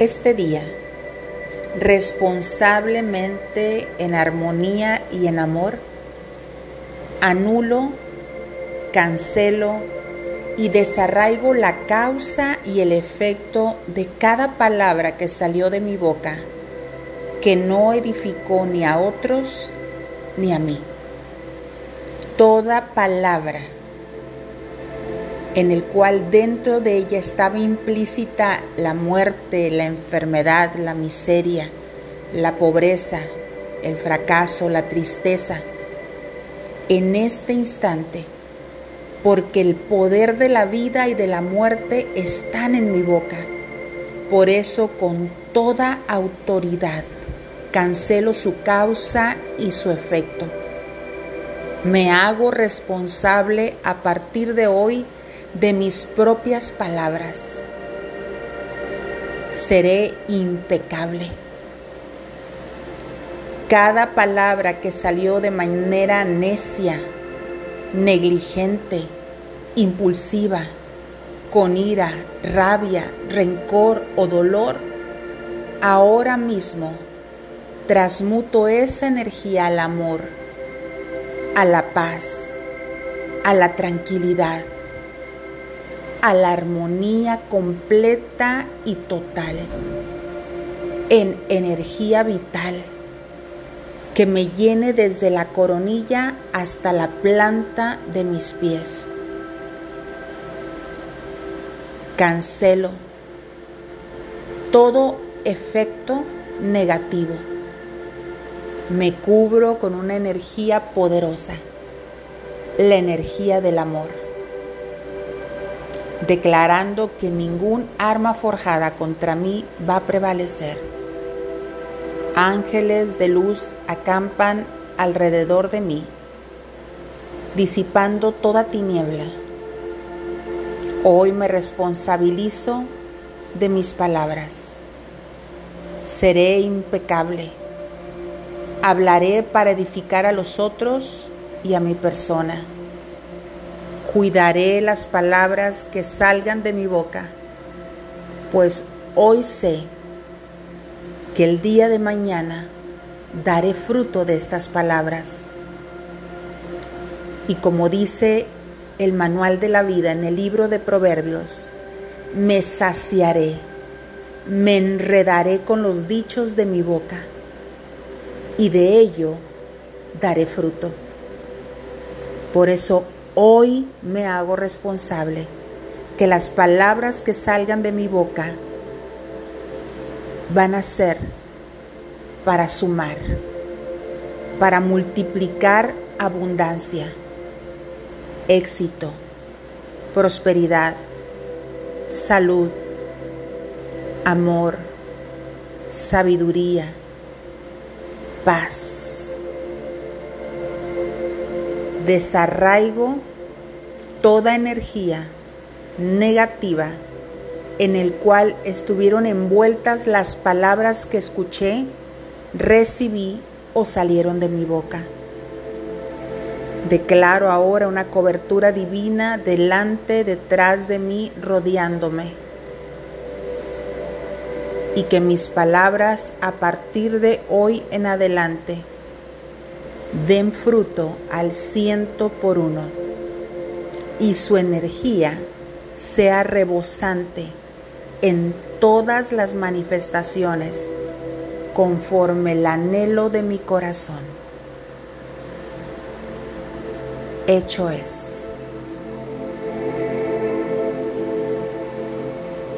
Este día, responsablemente en armonía y en amor, anulo, cancelo y desarraigo la causa y el efecto de cada palabra que salió de mi boca, que no edificó ni a otros ni a mí. Toda palabra en el cual dentro de ella estaba implícita la muerte, la enfermedad, la miseria, la pobreza, el fracaso, la tristeza. En este instante, porque el poder de la vida y de la muerte están en mi boca. Por eso con toda autoridad cancelo su causa y su efecto. Me hago responsable a partir de hoy de mis propias palabras. Seré impecable. Cada palabra que salió de manera necia, negligente, impulsiva, con ira, rabia, rencor o dolor, ahora mismo transmuto esa energía al amor, a la paz, a la tranquilidad a la armonía completa y total, en energía vital, que me llene desde la coronilla hasta la planta de mis pies. Cancelo todo efecto negativo. Me cubro con una energía poderosa, la energía del amor declarando que ningún arma forjada contra mí va a prevalecer. Ángeles de luz acampan alrededor de mí, disipando toda tiniebla. Hoy me responsabilizo de mis palabras. Seré impecable. Hablaré para edificar a los otros y a mi persona Cuidaré las palabras que salgan de mi boca, pues hoy sé que el día de mañana daré fruto de estas palabras. Y como dice el manual de la vida en el libro de Proverbios, me saciaré, me enredaré con los dichos de mi boca, y de ello daré fruto. Por eso Hoy me hago responsable. Que las palabras que salgan de mi boca van a ser para sumar, para multiplicar abundancia, éxito, prosperidad, salud, amor, sabiduría, paz desarraigo toda energía negativa en el cual estuvieron envueltas las palabras que escuché, recibí o salieron de mi boca. Declaro ahora una cobertura divina delante, detrás de mí, rodeándome. Y que mis palabras a partir de hoy en adelante den fruto al ciento por uno y su energía sea rebosante en todas las manifestaciones conforme el anhelo de mi corazón. Hecho es.